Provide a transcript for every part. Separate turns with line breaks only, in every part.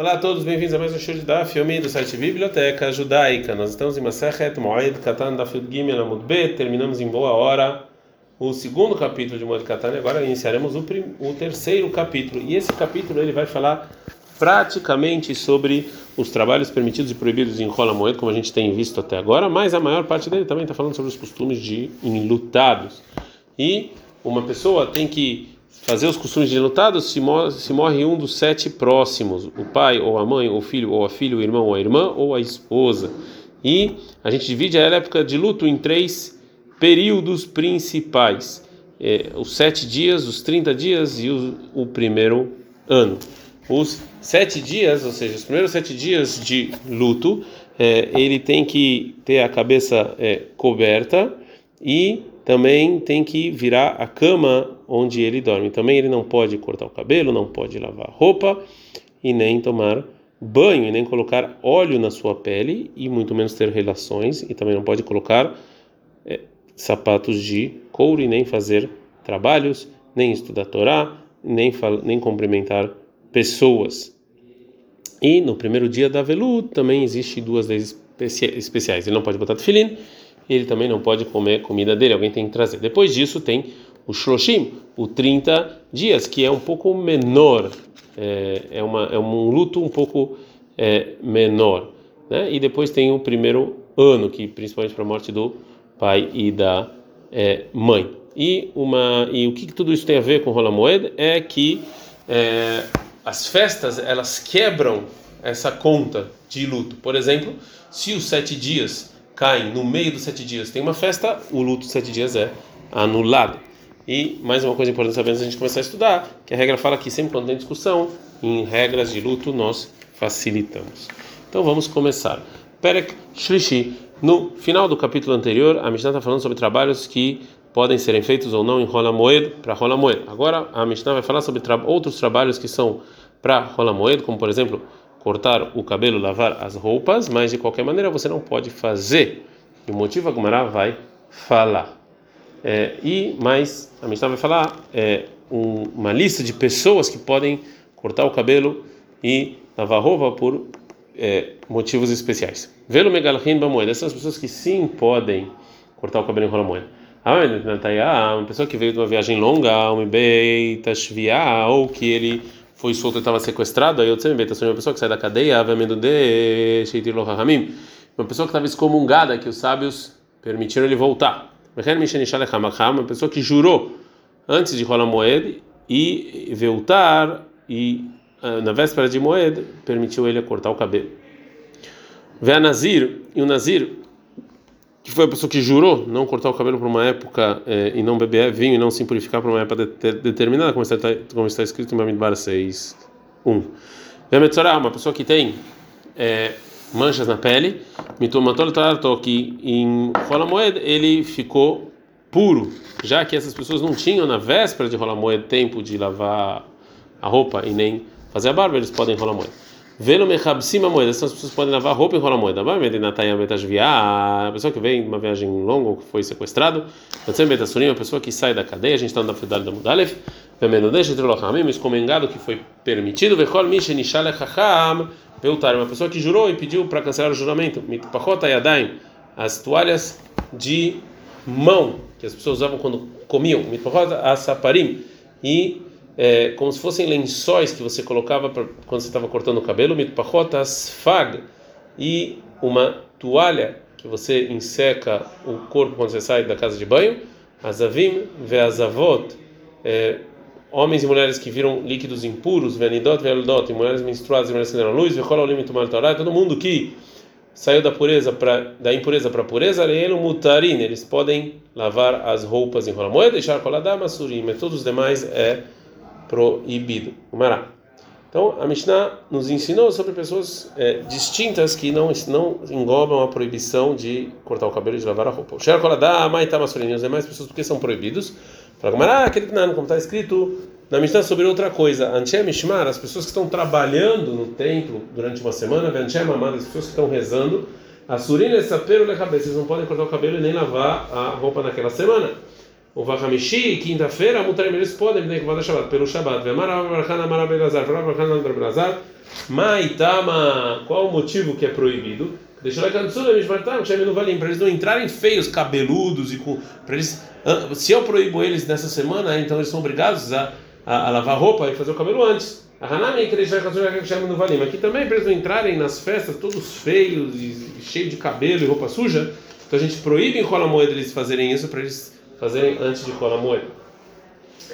Olá a todos, bem-vindos a mais um show de Daf Yomi do site Biblioteca Judaica. Nós estamos em Masechet Moed Katan Daf Yud Gimel Amud B. Terminamos em boa hora o segundo capítulo de Moed Katan e agora iniciaremos o, prim... o terceiro capítulo. E esse capítulo ele vai falar praticamente sobre os trabalhos permitidos e proibidos em Rola Moed, como a gente tem visto até agora, mas a maior parte dele também está falando sobre os costumes de enlutados. E uma pessoa tem que fazer os costumes de lutados se morre, se morre um dos sete próximos, o pai ou a mãe, ou o filho ou a filha, o irmão ou a irmã ou a esposa. E a gente divide a época de luto em três períodos principais: é, os sete dias, os 30 dias e o, o, primeiro ano. Os sete dias, ou seja, os primeiros sete dias de luto, é, ele tem que ter a cabeça é, coberta e também tem que virar a cama onde ele dorme. Também ele não pode cortar o cabelo, não pode lavar roupa e nem tomar banho, e nem colocar óleo na sua pele e muito menos ter relações e também não pode colocar é, sapatos de couro e nem fazer trabalhos, nem estudar Torá, nem nem cumprimentar pessoas. E no primeiro dia da Velu também existe duas leis especiais. Ele não pode botar tefilim ele também não pode comer comida dele, alguém tem que trazer. Depois disso tem o Shloshim, o 30 dias, que é um pouco menor, é, é, uma, é um luto um pouco é, menor. Né? E depois tem o primeiro ano, que principalmente para a morte do pai e da é, mãe. E, uma, e o que, que, tudo isso tem a ver com Rola Moed é que é, as festas elas quebram essa conta de luto. Por exemplo, se os sete dias caem no meio dos sete dias, tem uma festa, o luto dos sete dias é anulado. E mais uma coisa importante saber antes a gente começar a estudar, que a regra fala que sempre quando tem discussão em regras de luto nós facilitamos. Então vamos começar. Perek Shlishi. No final do capítulo anterior, a Mishnah está falando sobre trabalhos que podem serem feitos ou não em Rola Moed para Rola Moed. Agora a Mishnah vai falar sobre tra outros trabalhos que são para Rola Moed, como por exemplo cortar o cabelo, lavar as roupas, mas de qualquer maneira você não pode fazer. E o motivo a Gumara vai falar. É, e mais, a Mishnah vai falar é, um, uma lista de pessoas que podem cortar o cabelo e lavar roupa por é, motivos especiais. Velo megalhin bamoeda, essas pessoas que sim podem cortar o cabelo em rola moeda. Uma pessoa que veio de uma viagem longa, um beita ou que ele foi solto e estava sequestrado, aí eu também uma pessoa que sai da cadeia, uma pessoa que estava excomungada, que os sábios permitiram ele voltar. Uma pessoa que jurou antes de rolar moed e voltar e ah, na véspera de moed permitiu ele cortar o cabelo. Vê a Nazir e o Nazir que foi a pessoa que jurou não cortar o cabelo por uma época eh, e não beber vinho e não se purificar por uma época de, de, determinada, como está, como está escrito em Bamidbar 6, 1. Vemetzorah, uma pessoa que tem eh, manchas na pele, mitomatol que em Rolamoed ele ficou puro, já que essas pessoas não tinham na véspera de Rolamoed tempo de lavar a roupa e nem fazer a barba, eles podem Rolamoed. Velo mechabsim a moeda. Essas pessoas podem lavar roupa e rolar moeda. Vai medina taia metasviar. A pessoa que vem uma viagem longa ou que foi sequestrado. Pode ser a pessoa que sai da cadeia. A gente está na fidalidade da Mudalef. De lochamim, excomengado que foi permitido. Vechol mishen ishale chacham. Peutar, uma pessoa que jurou e pediu para cancelar o juramento. Mitpachota yadaim. As toalhas de mão que as pessoas usavam quando comiam. Mitpachota asaparim. E é, como se fossem lençóis que você colocava pra, quando você estava cortando o cabelo, mitpachotas fag, e uma toalha que você enseca o corpo quando você sai da casa de banho, azavim veazavot, é, homens e mulheres que viram líquidos impuros, venidot ve'aldot, mulheres menstruadas e mulheres que deram luz, ve'chol olim tomar torá, todo mundo que saiu da pureza para da impureza para a pureza, mutarin, eles podem lavar as roupas em rola deixar coladama surim, e todos os demais é proibido. Umará. Então, a Mishnah nos ensinou sobre pessoas é, distintas que não, não englobam a proibição de cortar o cabelo e de lavar a roupa. O Sher Koladá, Maitá Massurini, os demais pessoas porque são proibidos. Fala, Umará, aquele como está escrito na Mishnah sobre outra coisa. Anchem Mishmar, as pessoas que estão trabalhando no templo durante uma semana, as pessoas que estão rezando, a Surina e Sapero cabeça, eles não podem cortar o cabelo e nem lavar a roupa naquela semana o Vahamishi, quinta-feira, Mutarim, eles podem, né, que Shabbat, pelo Shabbat. Maitama, qual o motivo que é proibido? Deixa lá cansura, no valim, para eles não entrarem feios, cabeludos e com, para eles, se eu proíbo eles nessa semana, então eles são obrigados a, a, a lavar roupa e fazer o cabelo antes. A Hanami que deixa no valim. Aqui também para eles não entrarem nas festas todos feios e cheios de cabelo e roupa suja. Então a gente proíbe em Rola Moeda eles fazerem isso para eles fazerem antes de Rola Moeda.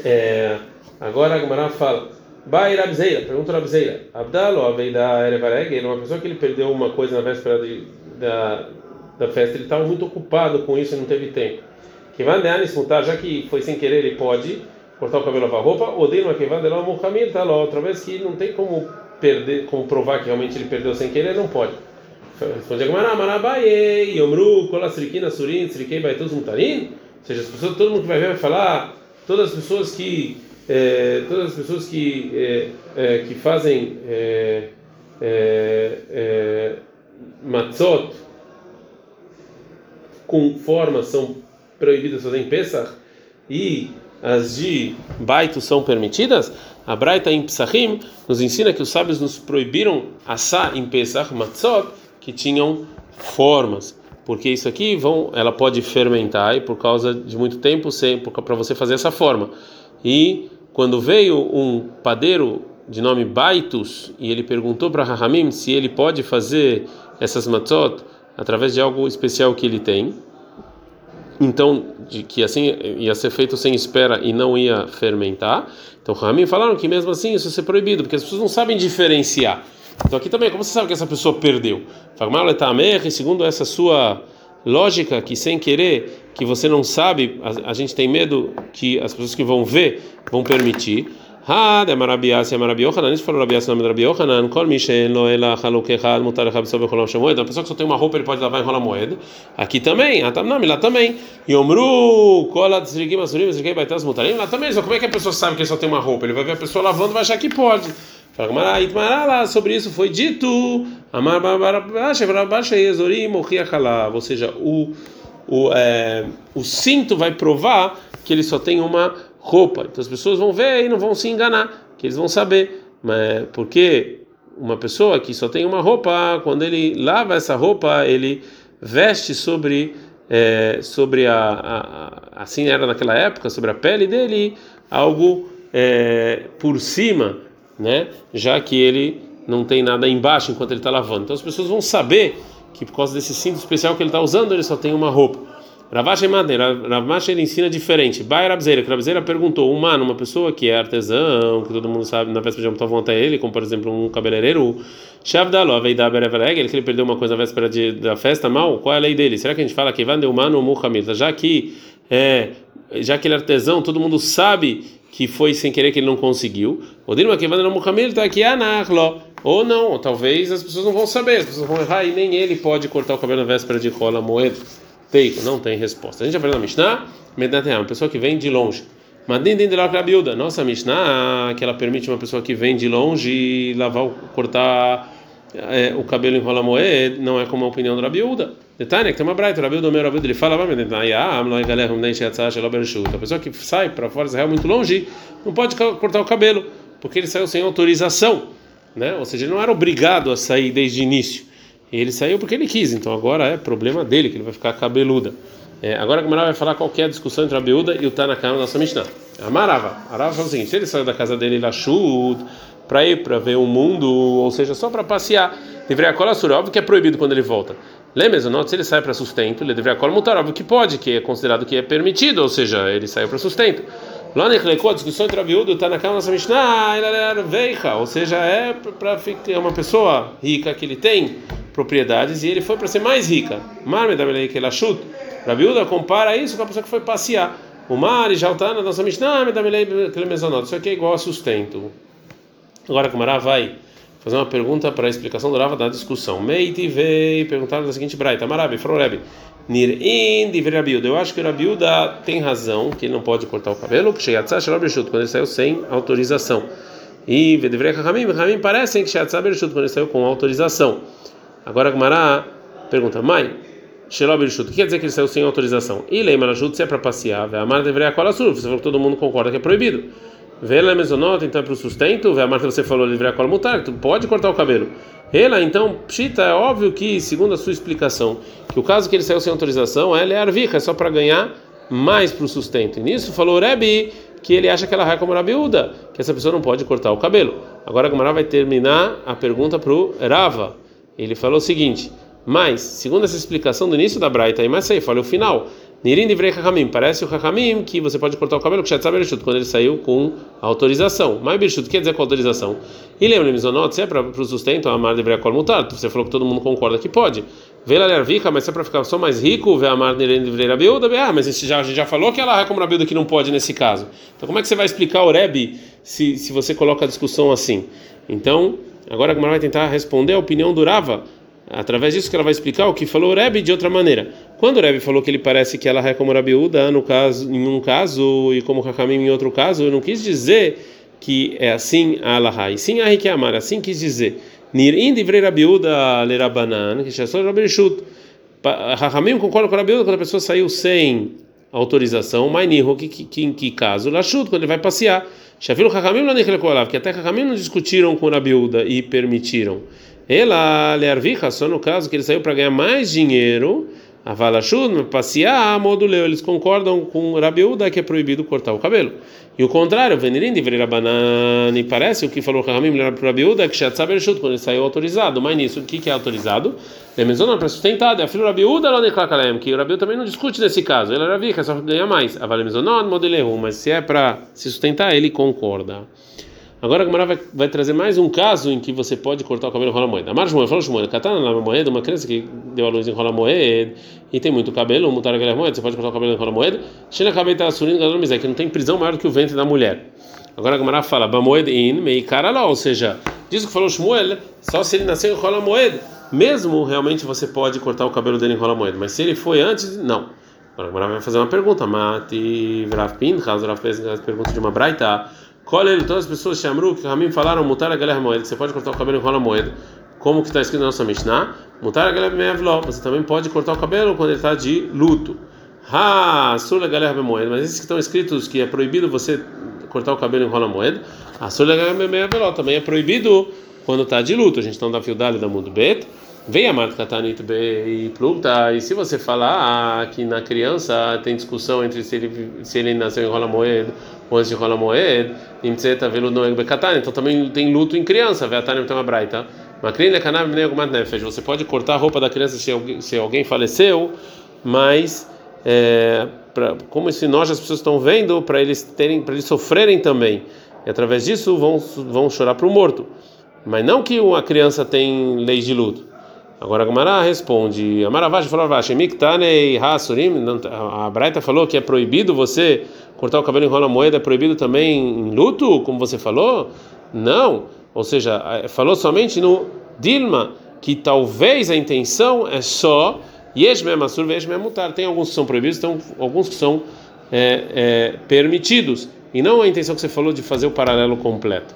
É, agora a Gemara fala. Bai Rabzeira, pergunta Rabzeira. Abdalo, Aveida Erevareg, ele é uma pessoa que ele perdeu uma coisa na véspera de, da, da festa, ele estava muito ocupado com isso e não teve tempo. Que vai mutar, já que foi sem querer, ele pode cortar o cabelo, lavar roupa. Odeio que dar um caminho, tá lá. Outra vez que não tem como perder, como provar que realmente ele perdeu sem querer, não pode. Responde a Gemara, Marabaye, Yomru, Kolasrikina, Surin, Srikei, Baitus, Mutarin. Seja, as pessoas, todo mundo que vai ver vai falar, todas as pessoas que é, todas as pessoas que é, que fazem matzot com forma são proibidas fazer em Pesach e as de baito são permitidas, a Braita em Pesachim nos ensina que os sábios nos proibiram assar em Pesach matzot que tinham formas, porque isso aqui vão, ela pode fermentar e por causa de muito tempo para você fazer essa forma. E quando veio um padeiro de nome Baitus e ele perguntou para Rahamim se ele pode fazer essas matzot através de algo especial que ele tem, então de que assim ia ser feito sem espera e não ia fermentar. Então Rahamim falaram que mesmo assim isso ser proibido porque as pessoas não sabem diferenciar. Então aqui também, como você sabe que essa pessoa perdeu? Segundo essa sua lógica que sem querer, que você não sabe, a, a gente tem medo que as pessoas que vão ver vão permitir. E Yohanan, isso falou mutar. Uma pessoa que só tem uma roupa ele pode lavar em Rolam Moed. Aqui também, lá também. Yomru, lá também. Como é que a pessoa sabe que ele só tem uma roupa? Ele vai ver a pessoa lavando e vai achar que pode. Fala, sobre isso foi dito, ou seja, o, o, é, o cinto vai provar que ele só tem uma roupa. Então as pessoas vão ver e não vão se enganar, que eles vão saber. Mas porque uma pessoa que só tem uma roupa, quando ele lava essa roupa, ele veste sobre é, sobre a, a, assim era naquela época sobre a pele dele algo é, por cima né? Já que ele não tem nada embaixo enquanto ele está lavando. Então as pessoas vão saber que por causa desse cinto especial que ele está usando, ele só tem uma roupa. Ravash Madeira, Ravash ele ensina diferente. Bai Rabzeira, que Rabzeira perguntou, um mano, uma pessoa que é artesão, que todo mundo sabe, na véspera de Yom vão até ele, como por exemplo um cabeleireiro, Shavdaló, Veidá Bereveleg, ele que ele perdeu uma coisa na véspera de, da festa, mal, qual é a lei dele? Será que a gente fala que vai de ou Muhammad? Já que é, já que ele é artesão, todo mundo sabe que foi sem querer que ele não conseguiu. Ou não, ou talvez as pessoas não vão saber, as pessoas vão errar e nem ele pode cortar o cabelo na véspera de rola moeda. Teiko, não tem resposta. A gente aprende na Mishnah, uma pessoa que vem de longe. Madin de la Nossa Mishnah, que ela permite uma pessoa que vem de longe lavar, cortar é, o cabelo em rola moeda, não é como a opinião da Rabiuda. Detalhe que tem uma braita, o Rabiuda, o meu Rabiuda, ele fala, a pessoa que sai para fora Israel muito longe não pode cortar o cabelo, porque ele saiu sem autorização, né? Ou seja, ele não era obrigado a sair desde o início. Ele saiu porque ele quis, então agora é problema dele que ele vai ficar cabeluda. É, agora a Gamara vai falar qual é a discussão entre a Rabiuda e o Tanakana na nossa Mishnah. Amarava. Arava fala o seguinte: se ele saiu da casa dele, ele achou para ir para ver o mundo, ou seja, só para passear. Deveria cola óbvio que é proibido quando ele volta. Lembra, se ele sai para sustento, ele deveria cola mutar, óbvio que pode, que é considerado que é permitido, ou seja, ele saiu para sustento. Lá na a discussão entre a viúva está na nossa Mishnah, veika, ou seja, é para é uma pessoa rica que ele tem propriedades e ele foi para ser mais rica. Marme da que ele chuta. Viúva compara isso com a pessoa que foi passear. O mar está na nossa Mishnah, isso aqui é igual a sustento. Agora que o Mará vai fazer uma pergunta para a explicação do Rava da discussão. Meiti veio perguntar da seguinte braita: Marabi, falou Rebbe, Nir'in de. Eu acho que o Rabiuda tem razão, que ele não pode cortar o cabelo, quando ele saiu sem autorização. E Vedevre Ramim, Ramim parecem que quando ele saiu com autorização. Agora Mará pergunta: Mãe, o que quer dizer que ele saiu sem autorização? E Leima se é para passear, a Amar deveria colar surf, você falou que todo mundo concorda que é proibido. Vela mesonota, então é para o sustento. Vê a marca você falou livre a cola mutar, tu pode cortar o cabelo. Ela, então, pshita, é óbvio que, segundo a sua explicação, que o caso que ele saiu sem autorização, ela é arvica, é só para ganhar mais para o sustento. E nisso falou Rebi que ele acha que ela é como Rabiúda, que essa pessoa não pode cortar o cabelo. Agora a Gamara vai terminar a pergunta para o Rava. Ele falou o seguinte: mas, segundo essa explicação do início da Braita, e mais aí, falei o final. Nirim divrei Hakamim, parece o Hakamim que você pode cortar o cabelo com Shetza Bereshut, quando ele saiu com autorização. Mas Bereshut quer dizer com autorização. E lembra, Mizonot, se é para o sustento, Amar deveria Kol Mutar, você falou que todo mundo concorda que pode. Vela Lervika, mas se é para ficar só mais rico, vê Amar Nirim divrei Rabiuda, ah, mas a gente já, a gente já falou que ela é como Rabiuda que não pode nesse caso. Então como é que você vai explicar o Rebbe se, se você coloca a discussão assim? Então, agora a Gamara vai tentar responder a opinião do Rava através disso que ela vai explicar o que falou o Rebbe de outra maneira. Quando o Rebbe falou que ele parece que ela é como Rabiúda no caso, em um caso e como Hakamim em outro caso, eu não quis dizer que é assim a Alaha, e sim a Rikiamar, assim quis dizer. Nirin divrei Rabiúda lerabanan, que já sou Rabirishut. Hakamim concorda com a Rabiúda quando a pessoa saiu sem autorização, mas que, que, em que caso? Lashut, quando ele vai passear. Shavilu Hakamim não que até Hakamim não discutiram com a Rabiúda e permitiram. Ela, Learvicha, só no caso que ele saiu para ganhar mais dinheiro, a Valashud, passear, moduleu, eles concordam com o Rabiuda que é proibido cortar o cabelo. E o contrário, Venirim de Rabanani, parece o que falou Ramim para Rabiuda, que Shatzabershut, quando ele saiu autorizado. Mas nisso, o que, que é autorizado? Lemezona para sustentado, é a filha Rabiuda lá Neklakalem, que o Rabiuda também não discute nesse caso. Ele era vica, só ganha mais. A Valemezonot, modeleu, mas se é para se sustentar, ele concorda. Agora a Gemara vai, vai, trazer mais um caso em que você pode cortar o cabelo rola moeda. Amar Shmuel falou Shmuel, katana na moeda, uma criança que deu a luz em rola moeda e tem muito cabelo, mutar aquela moeda, você pode cortar o cabelo em rola moeda. Shena cabeta surindo gadol mizé, que não tem prisão maior que o ventre da mulher. Agora a Gemara fala, bamoed in mei cara lá, ou seja, diz que falou Shmuel, só se ele nasceu em rola moeda, mesmo realmente você pode cortar o cabelo dele em rola moeda, mas se ele foi antes, não. Agora a Gemara vai fazer uma pergunta, Mati Vrav Pinchas, Vrav pergunta de uma braita. Colhe todas as pessoas chamru que Ramim falaram mutar a galera moeda, você pode cortar o cabelo em rola moeda. Como que está escrito na nossa Mishnah? Mutar a galera meavló, você também pode cortar o cabelo quando ele está de luto. Ha, sula galera moeda, mas esses que estão escritos que é proibido você cortar o cabelo em rola moeda, a sula galera meavló também é proibido quando está de luto. A gente está na fiudade da mundo bet. Vem a marca Tanit e Plugta, e se você falar que na criança tem discussão entre se ele, se ele nasceu em rola moeda ou antes de rola moed, então também tem luto em criança, veatanim tem uma braita. Makrina kanab negumat nefesh, você pode cortar a roupa da criança se alguém, se alguém faleceu, mas é, pra, como esse nós as pessoas estão vendo, para eles terem, para eles sofrerem também, e através disso vão vão chorar para o morto. Mas não que uma criança tem leis de luto. Agora a Gamara responde: Amaravash falou Miktanei Hasurim. A Braita falou que é proibido você cortar o cabelo em rola moeda, é proibido também em luto, como você falou? Não. Ou seja, falou somente no Dilma, que talvez a intenção é só Yesh Memasur, Yesh Memutar. Tem alguns que são proibidos, tem alguns que são é, é, permitidos. E não a intenção que você falou de fazer o paralelo completo.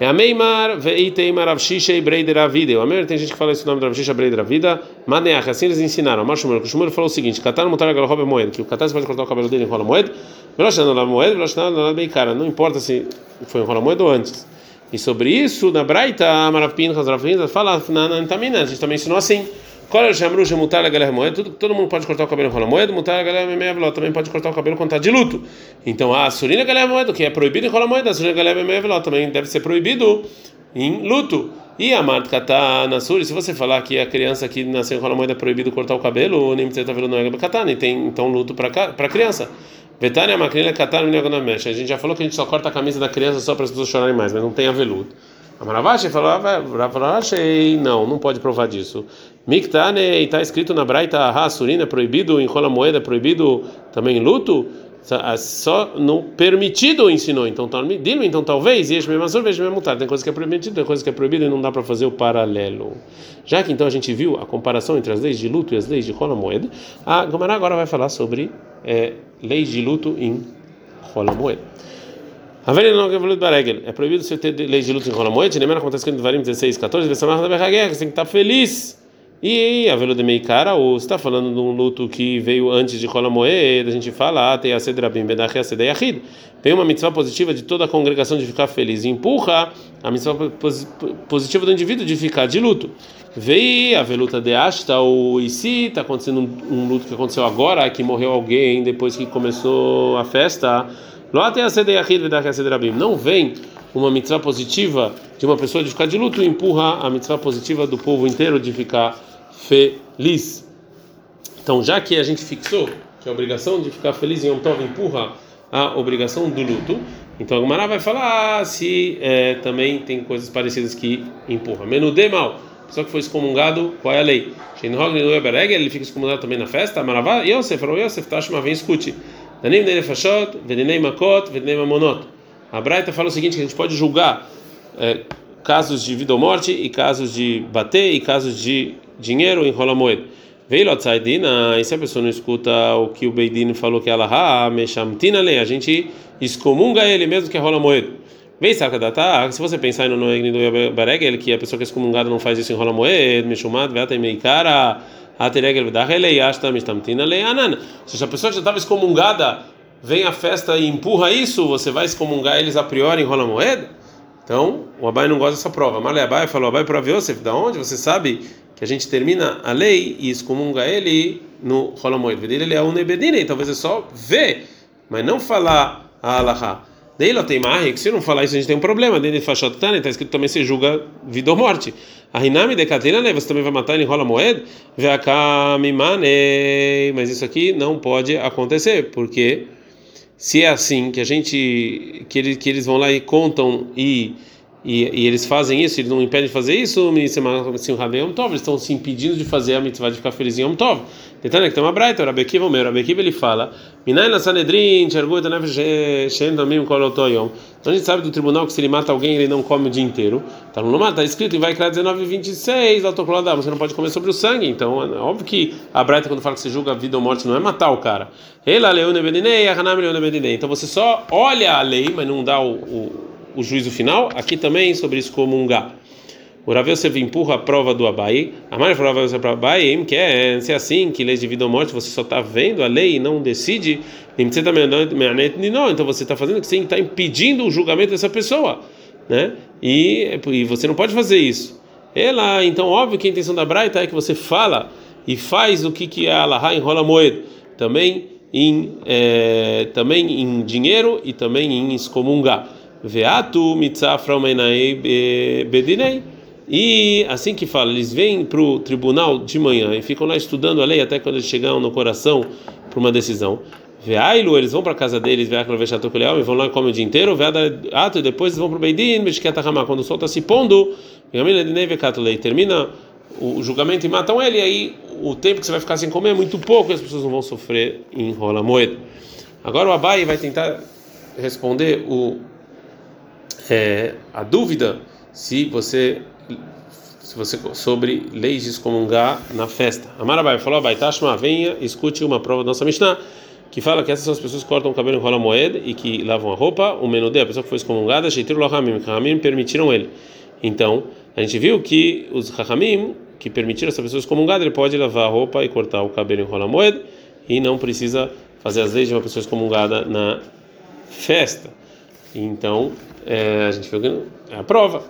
É a Meimar, Veiteimar Avshisha e Breider Avida. O Amer tem gente que fala esse nome de Avshisha Breider Avida. Maneach, assim eles ensinaram. O Shumur, o Shumur falou o seguinte: Katar mutar a moeda, que o Katar pode cortar o cabelo dele em rola moeda. Veloshana na moeda, Veloshana na beikara. Não importa se foi em rola moeda ou antes. E sobre isso, na Braita, Marapin, Hazrafin, fala na Antamina. A gente também ensinou assim. Moeda, todo mundo pode cortar o cabelo com a moeda, mutar a galera meia também pode cortar o cabelo quando está de luto. Então a surina galera moeda, que é proibido em moeda, a surina galera meia também deve ser proibido em luto. E a marca tá na suri, se você falar que a criança que nasceu em moeda é proibido cortar o cabelo, nem precisa estar vendo é katana, e tem então luto para criança. Vetânia macrina katana mexe. A gente já falou que a gente só corta a camisa da criança só para as pessoas chorarem mais, mas não tem aveludo. A Maravashi falou, Ravashi, não, não pode provar disso. Miktane, está escrito na Braita, Hasurina, proibido em rola moeda, proibido também luto, só no permitido ensinou. Então, tá, dilo, então talvez, e mesmo mesmo tem coisa que é permitida, tem coisa que é proibida e não dá para fazer o paralelo. Já que então a gente viu a comparação entre as leis de luto e as leis de rola moeda, a Gamara agora vai falar sobre é, leis de luto em rola moeda. É proibido você ter leis de luto em rola moeda, nem acontece que no Varim 16, 14, você tem que estar feliz E a velo de Meikara, ou está falando de um luto que veio antes de Rola Moed, a gente fala, tem a Sedrabim Bedach a Sedayahid. Vem uma mitzvah positiva de toda a congregação de ficar feliz. E empurra a mitzvah positiva do indivíduo de ficar de luto. Veio a veluta de Ashta, ou e se está acontecendo um, um, luto que aconteceu agora, que morreu alguém depois que começou a festa. Não vem uma mitzvah positiva de uma pessoa de ficar de luto e empurra a mitzvah positiva do povo inteiro de ficar feliz. Então, já que a gente fixou que a obrigação de ficar feliz em Yom Tov empurra a obrigação do luto, então a Gemara vai falar se é, também tem coisas parecidas que empurra. Menudê mal, pessoa que foi excomungado, qual é a lei? Ele fica excomungado também na festa. Maravá, Yosef, Yosef, Tashma, vem escute. Danim de Nefashot, Vedinei Makot, Vedinei Mamonot. A Braita fala o seguinte: que a gente pode julgar é, casos de vida ou morte, e casos de bater, e casos de dinheiro enrola moeda. Veio Lotzaidina, e se a pessoa não escuta o que o Beidin falou que ela ha, mechamtina lei, a gente excomunga ele mesmo que rola moeda. Vem saca data, se você pensar no Noegni do Baregel, que a pessoa que é excomungada não faz isso em rola moeda, mechumad, veata e meikara, Se a pessoa já estava excomungada, vem a festa e empurra isso, você vai excomungar eles a priori em rola moeda? Então, o Abai não gosta dessa prova. Malé Abai falou: Abai para Yosef, da onde você sabe que a gente termina a lei e excomunga ele no Holomoed. Ele é um Nebedine, talvez é só ver, mas não falar a Alaha. Daí ela tem marre, que se não falar isso a gente tem um problema. Dentro de Fashot Tane está escrito também se julga vida ou morte. A Hinami de Katina, né? Você também vai matar ele em rola moed? Mas isso aqui não pode acontecer, porque se é assim que a gente que eles, que eles vão lá e contam e e, e, eles fazem isso, eles não impedem de fazer isso, eles estão se impedindo de fazer a mitzvah de ficar feliz em Yom Tov. Tentando que tem uma braita, o Rabekiva, o meu Rabekiva, ele fala. Então a gente sabe do tribunal que se ele mata alguém, ele não come o dia inteiro. Tá no mata, está escrito em Vaikra 19 26, autocoladar, você não pode comer sobre o sangue. Então é óbvio que a braita, quando fala que você julga a vida ou morte, não é matar o cara. Então você só olha a lei, mas não dá o, o o juízo final, aqui também sobre excomungar. O Rav Yosef empurra a prova do Abai. A Rav Yosef para Abai, que é se é assim, que leis de vida ou morte você só está vendo a lei e não decide, então você está fazendo que você está impedindo o julgamento dessa pessoa, né? E, e você não pode fazer isso. Ela, então, óbvio que a intenção da Braita é que você fala e faz o que que a Allah enrola moeda, também em é, também em dinheiro e também em excomungar. Veatu mitzafra bedinei. E assim que fala, eles vêm para o tribunal de manhã e ficam lá estudando a lei até quando eles chegam no coração para uma decisão. Veailu, eles vão para a casa deles, veaklo vechatokuleal, e vão lá e comem o dia inteiro. Veatu, e depois eles vão para o Beidin, meshketahama, quando o sol está se pondo, termina o julgamento e matam ele, e aí o tempo que você vai ficar sem comer é muito pouco e as pessoas não vão sofrer em rola moeda. Agora o Abai vai tentar responder o é, a dúvida se você se você sobre leis de excomungar na festa. Amarabai falou, Abai, Tashma, venha, escute uma prova da nossa Mishnah, que fala que essas são as pessoas que cortam o cabelo em rola moeda e que lavam a roupa, o menudê, a pessoa que foi excomungada, Sheitiru Lahamim, Rahamim permitiram ele. Então, a gente viu que os Rahamim, que permitiram essa pessoa excomungada, ele pode lavar a roupa e cortar o cabelo em rola moeda e não precisa fazer as leis de uma pessoa excomungada na festa. Então, é, a gente viu que é a prova.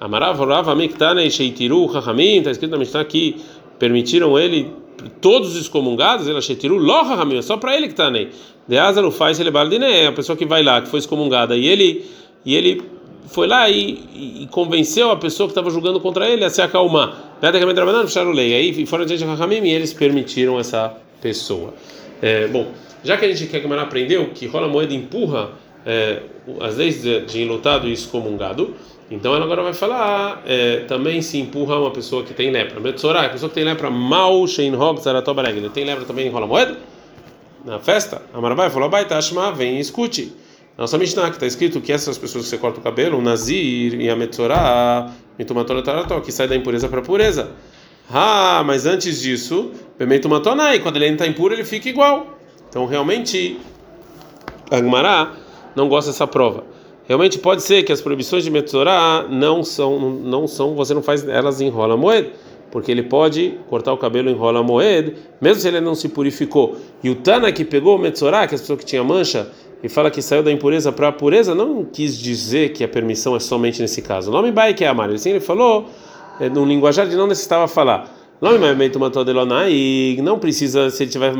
Amarava, Miktane, Sheitiru, Rahamim, está escrito na Mishnah que permitiram ele, todos os excomungados, ele Sheitiru, Lo Rahamim, é só para ele que está nem. De Azalu faz ele é a pessoa que vai lá, que foi excomungada, e ele, e ele foi lá e, e convenceu a pessoa que estava julgando contra ele a se acalmar. Aí foram diante de Rahamim e eles permitiram essa pessoa. É, bom, já que a gente quer que aprendeu que rola moeda empurra é, as leis de, de enlutado e excomungado, então ela agora vai falar é, também se empurra uma pessoa que tem lepra. Metzorah, a pessoa que tem lepra, mal shein hog zaratobareg, tem lepra também enrola moeda? Na festa, a Marabai falou, vai, Tashma, vem e escute. Nossa Mishnah, que está escrito que essas pessoas que você corta o cabelo, o Nazir e a Metzorah, que sai da impureza para a pureza. Ah, mas antes disso, Pemento Matonai, quando ele está impuro, ele fica igual. Então, realmente, Agmará não gosta dessa prova. Realmente pode ser que as proibições de Metzorah não são, não são, você não faz elas em rola moeda, porque ele pode cortar o cabelo em rola moed, mesmo se ele não se purificou. E o Tana que pegou o Metzorá, que é a pessoa que tinha mancha, e fala que saiu da impureza para a pureza, não quis dizer que a permissão é somente nesse caso. O nome Bai que é amar, assim ele falou, é, num linguajar de não necessitava falar. E não precisa, se ele estiver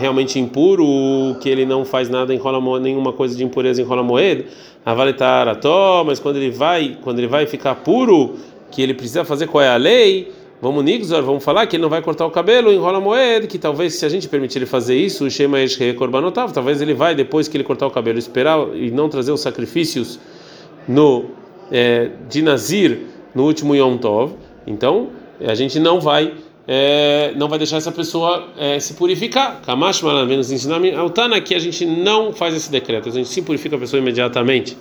realmente impuro, que ele não faz nada em rola nenhuma coisa de impureza em rola moed, avalitar a mas quando ele vai, quando ele vai ficar puro, que ele precisa fazer qual é a lei, Vamos Nigzor, vamos falar que ele não vai cortar o cabelo, enrola moeda, que talvez se a gente permitir ele fazer isso, o Shema Eshre Korbanotav, talvez ele vai depois que ele cortar o cabelo esperar e não trazer os sacrifícios no é, de Nazir no último Yom Tov. Então a gente não vai é, não vai deixar essa pessoa é, se purificar. Kamash menos ensinar Altana que a gente não faz esse decreto, a gente se purifica a pessoa imediatamente.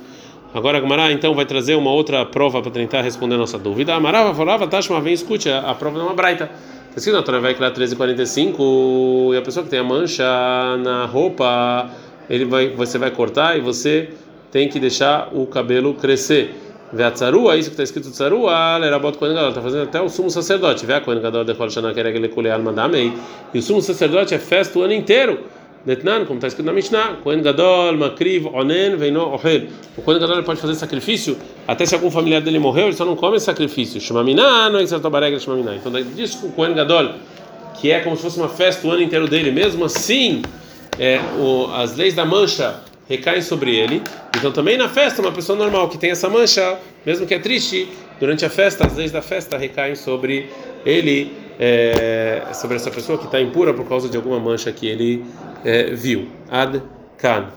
Agora a Gamara então vai trazer uma outra prova para tentar responder a nossa dúvida. A Marava falava, Tashma, vem escute, a, a prova é uma braita. Assim, na Torá criar 1345 e a pessoa que tem a mancha na roupa, ele vai, você vai cortar e você tem que deixar o cabelo crescer. Vê tsarua, isso que está escrito tsarua, lerabot kohen gadol, está fazendo até o sumo sacerdote. Vê a kohen gadol de shana kereg lekule alma damei. E o sumo sacerdote é festa o ano inteiro. Detnan, como está escrito na Mishnah, Kohen Gadol, Makriv, Onen, Veino, Ohel. O Kohen Gadol pode fazer sacrifício até se algum familiar dele morreu, ele só não come sacrifício. Shemaminá, não é Exertobareg, Shemaminá. Então, diz que o Kohen Gadol, que é como se fosse uma festa o ano inteiro dele, mesmo assim, é, o, as leis da mancha recaem sobre ele. Então, também na festa, uma pessoa normal que tem essa mancha, mesmo que é triste, durante a festa, as leis da festa recaem sobre ele é, sobre essa pessoa que está impura por causa de alguma mancha que ele é, viu. Ad Kan.